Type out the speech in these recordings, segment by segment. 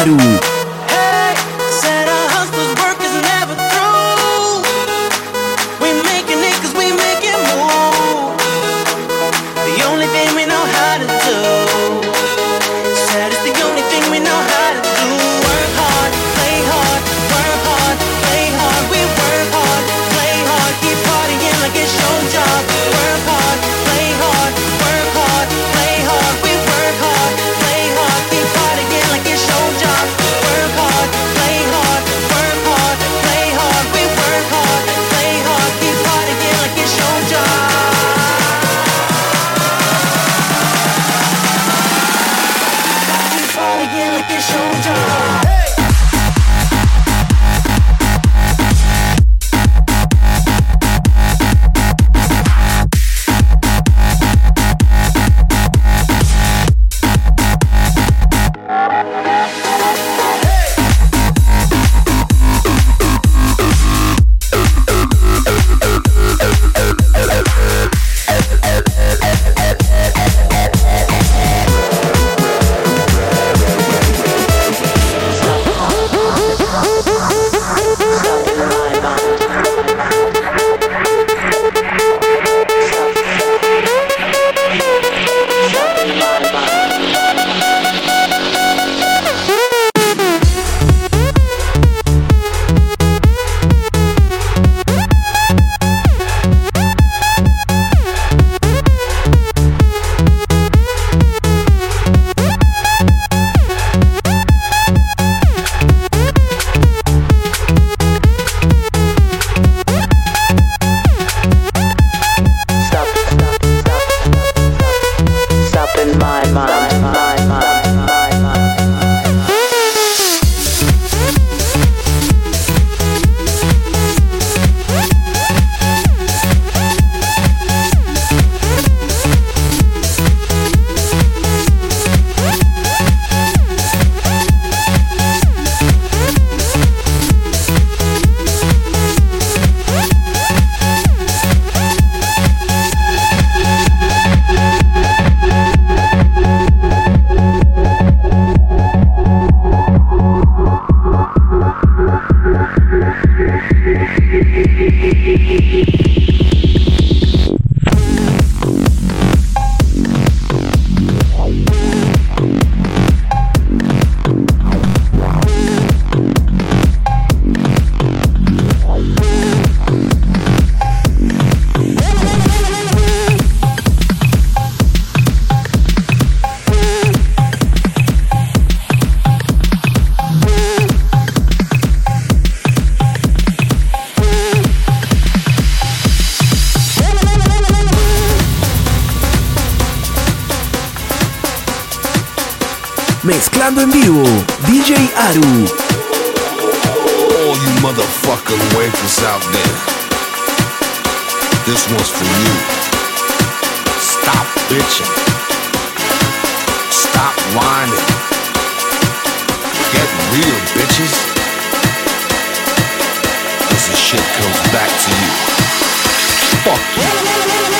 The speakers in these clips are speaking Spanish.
DJ Mezclando en vivo, DJ Aru. All you motherfucking wankers out there. This one's for you. Stop bitching. Stop whining. Get real, bitches. This shit comes back to you. Fuck you.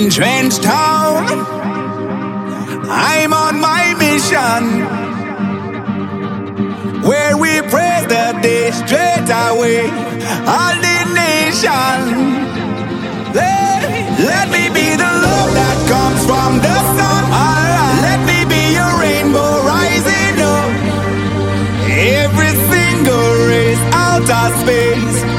in Trenchtown. I'm on my mission where we pray the day straight away. All the nation, let, let me be the love that comes from the sun. Right. Let me be your rainbow rising up. Every single race out of space.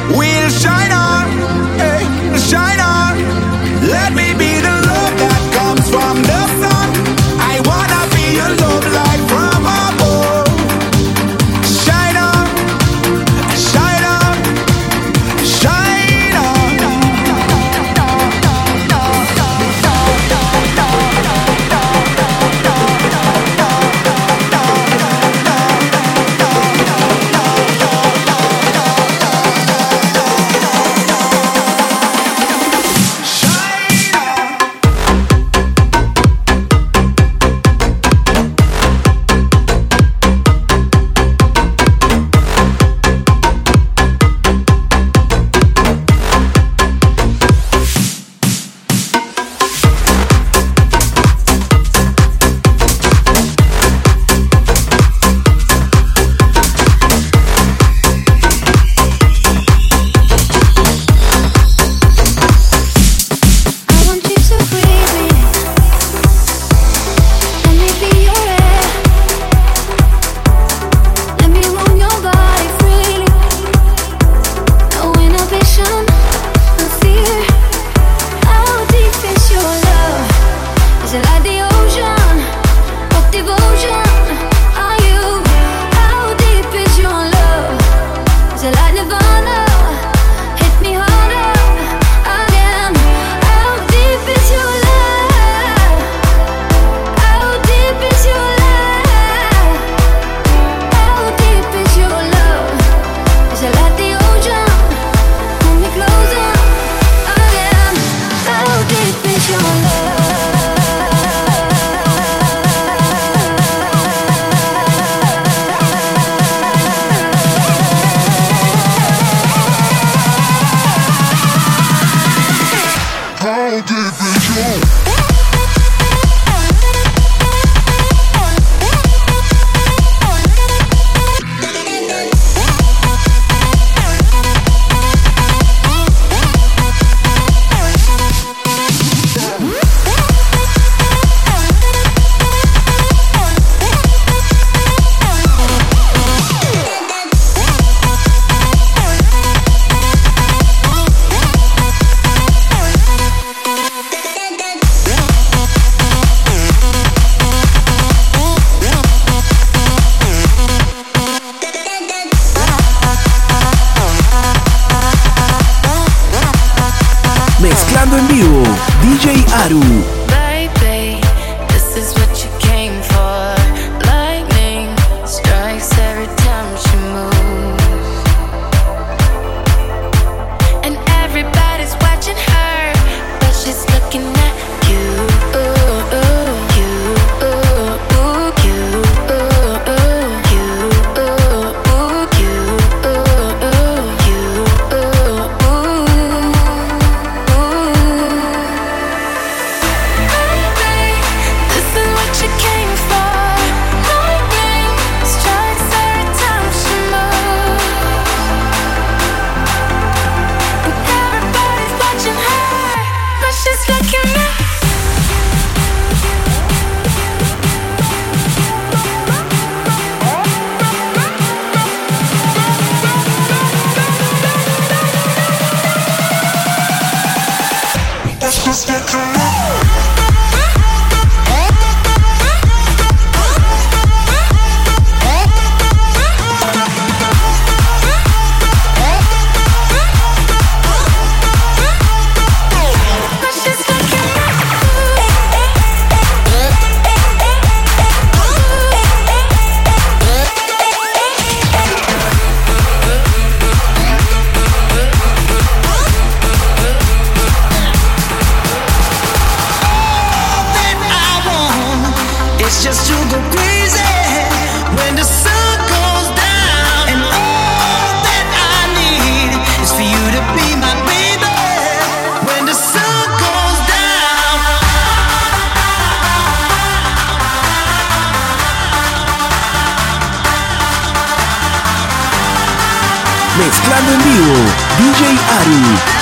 Caruaru. just get to mezclando en vivo DJ Ari.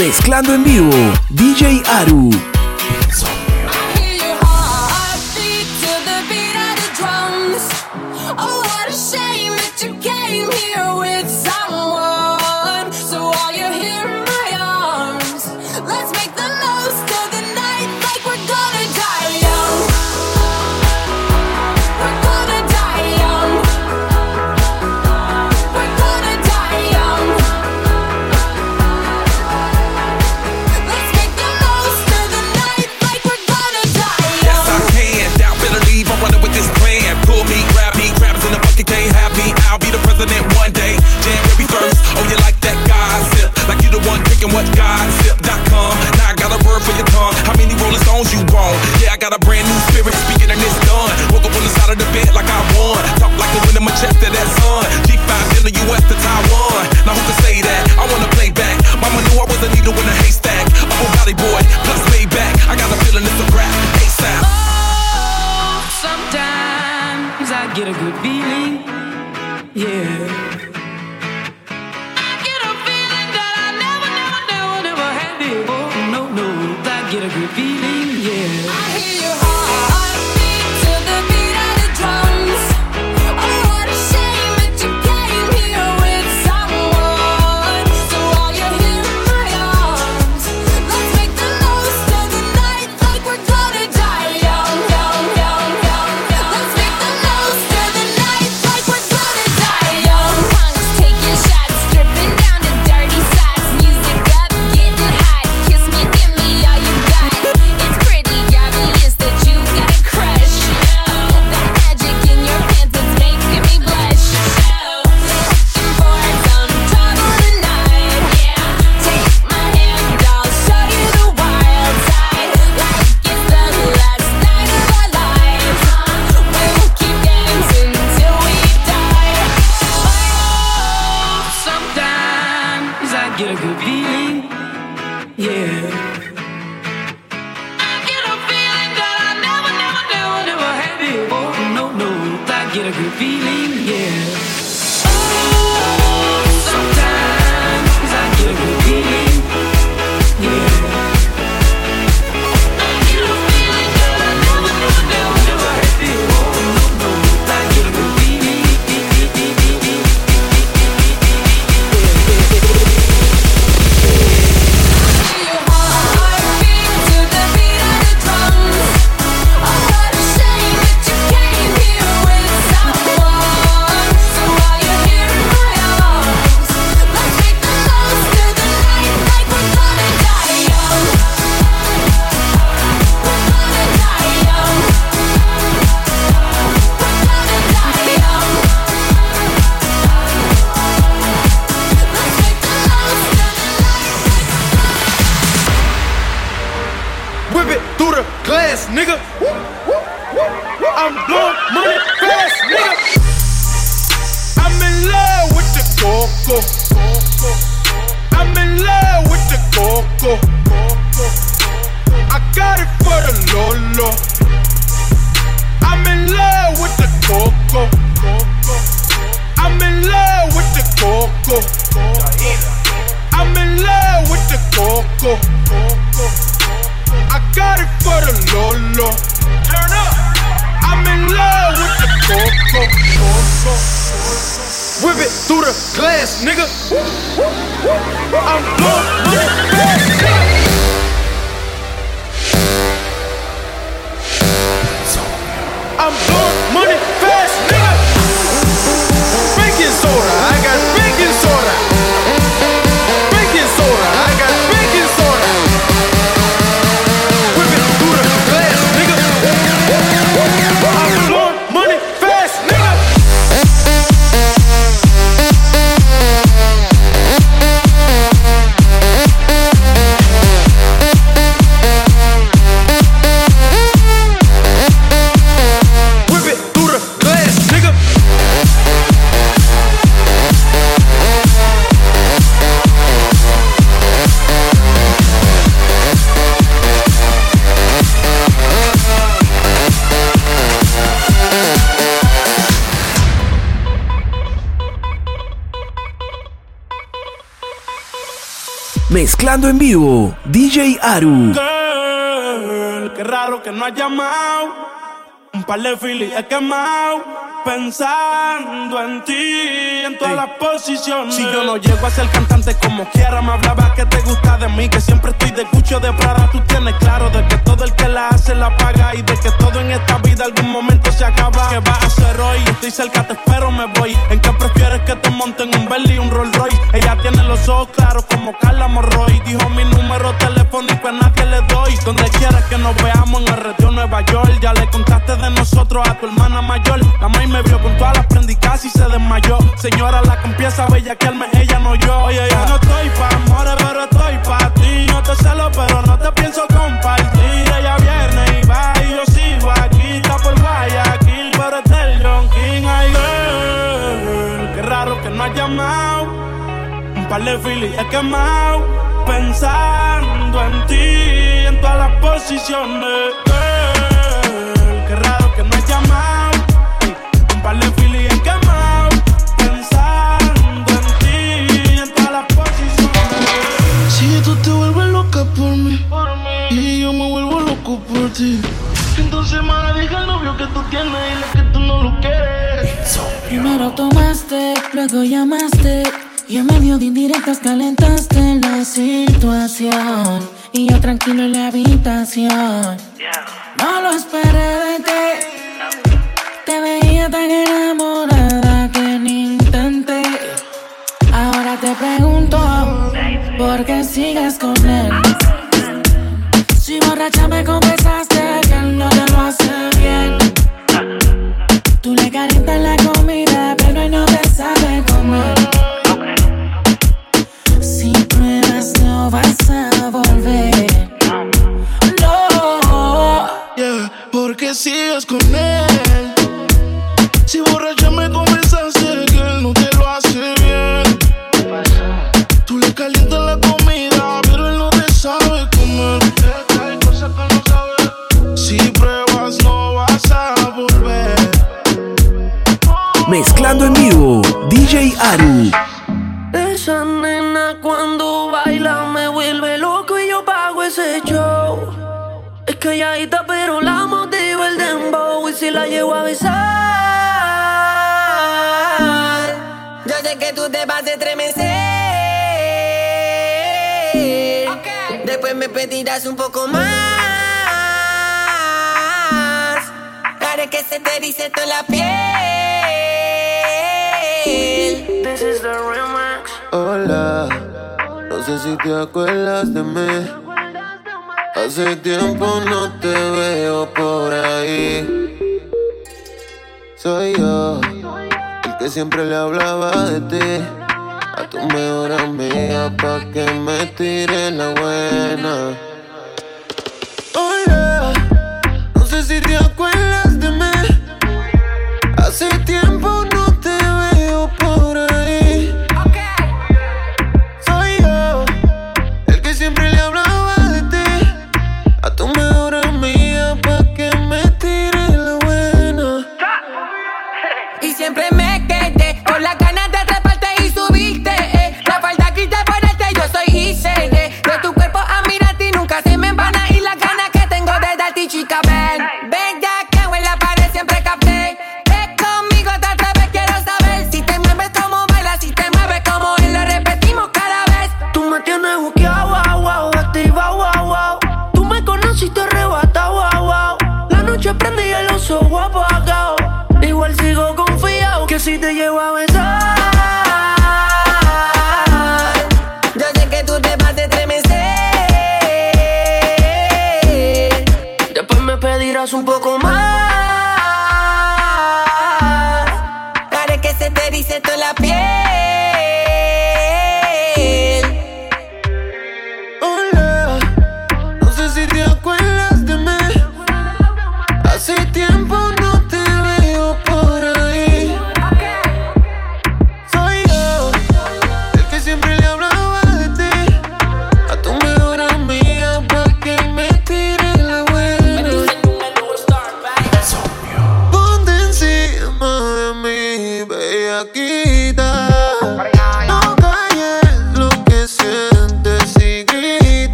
Mezclando en vivo, DJ Aru. I'm in love with the coco. I got it for the Lolo. I'm in love with the coco. I'm in love with the coco. I'm in love with the coco. I got it for the Lolo. Turn up. I'm in love with the coco. Whip it through the glass, nigga. I'm blowing Mezclando en vivo, DJ Aru. Girl, qué raro que no has llamado. Un par de filis he quemado. Pensando en ti, en todas las posiciones. Si yo no llego a ser cantante como quiera, me hablaba que te gusta de mí. Que siempre estoy de cucho de Prada. Nosotros a tu hermana mayor. La maíz me vio con todas las prendicas y se desmayó. Señora, la que empieza a bellaquearme, ella no yo. Oye, yo no estoy pa' amores, pero estoy pa' ti. No te celo, pero no te pienso compartir. Ella viene y va y yo sigo aquí. Está por Guayaquil, pero es del John King. Ay, girl, qué raro que no has llamado. Un par de filis he quemado. Pensando en ti, en todas las posiciones. Luego llamaste y en medio de indirectas calentaste la situación y yo tranquilo en la habitación. No lo esperé de ti, te veía tan enamorada que ni intenté. Ahora te pregunto, ¿por qué sigues con él? Si borracha me confesaste porque sigues con él. Me pedirás un poco más. Haré que se te dice toda la piel. This is the remix. Hola, no sé si te acuerdas de mí. Hace tiempo no te veo por ahí. Soy yo, el que siempre le hablaba de ti. Tu mejor amiga pa' que me tire la buena. Hola, no sé si te acuerdas de mí. Hace tiempo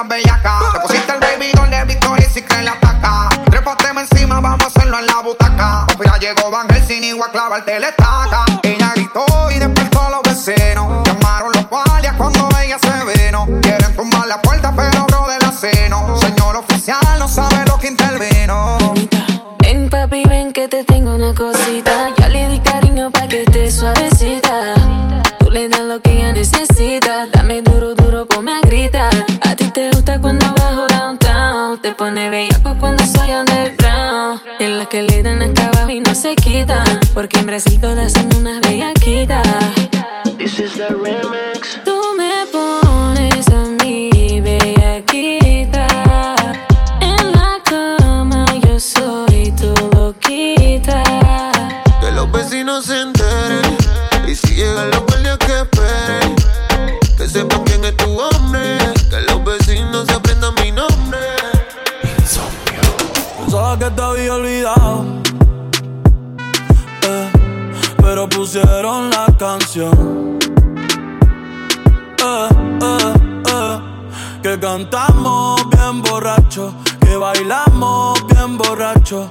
estás bellaca. Te pusiste el baby doll de Victoria y creen la ataca. Trépateme encima, vamos a hacerlo en la butaca. Papi, ya llegó Van Helsing y voy a clavarte la estaca. Y si llegan los guardias que esperen. Que sepan quién es tu hombre. Que los vecinos aprendan mi nombre. Pensaba que te había olvidado. eh, pero pusieron la canción. Eh, eh, que cantamos bien borracho. Que bailamos bien borracho.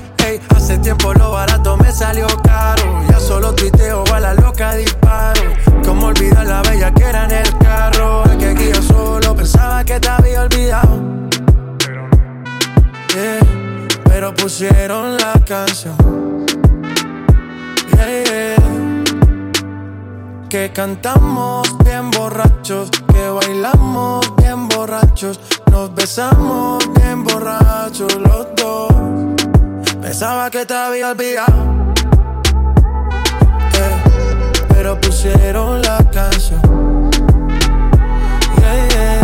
Hace tiempo lo barato me salió caro. Ya solo tuiteo a la loca disparo. Como olvidar la bella que era en el carro. Es que aquí yo solo pensaba que te había olvidado. Yeah, pero pusieron la canción. Yeah. Que cantamos bien borrachos, que bailamos bien borrachos, nos besamos bien borrachos los dos. Pensaba que te había olvidado, eh, pero pusieron la canción. Yeah, yeah.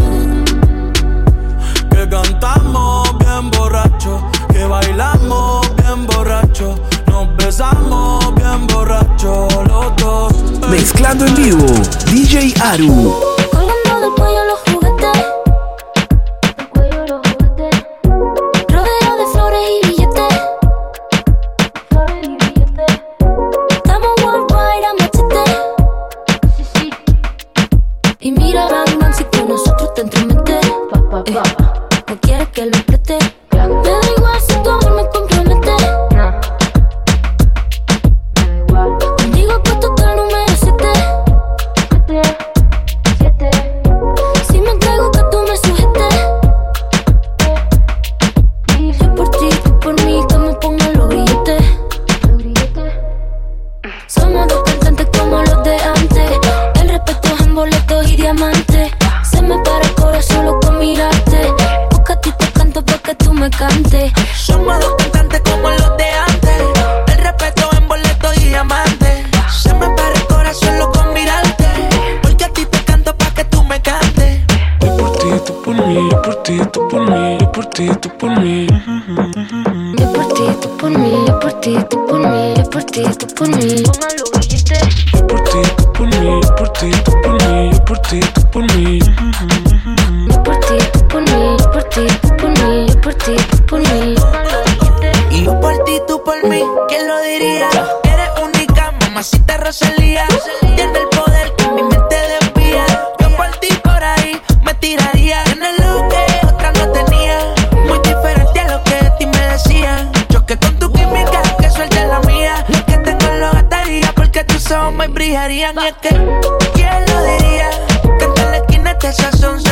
Que cantamos bien borracho, que bailamos bien borracho, nos besamos bien borracho los dos. Mezclando en vivo, DJ Aru. es que, ¿quién lo diría? Que en la esquina este sazón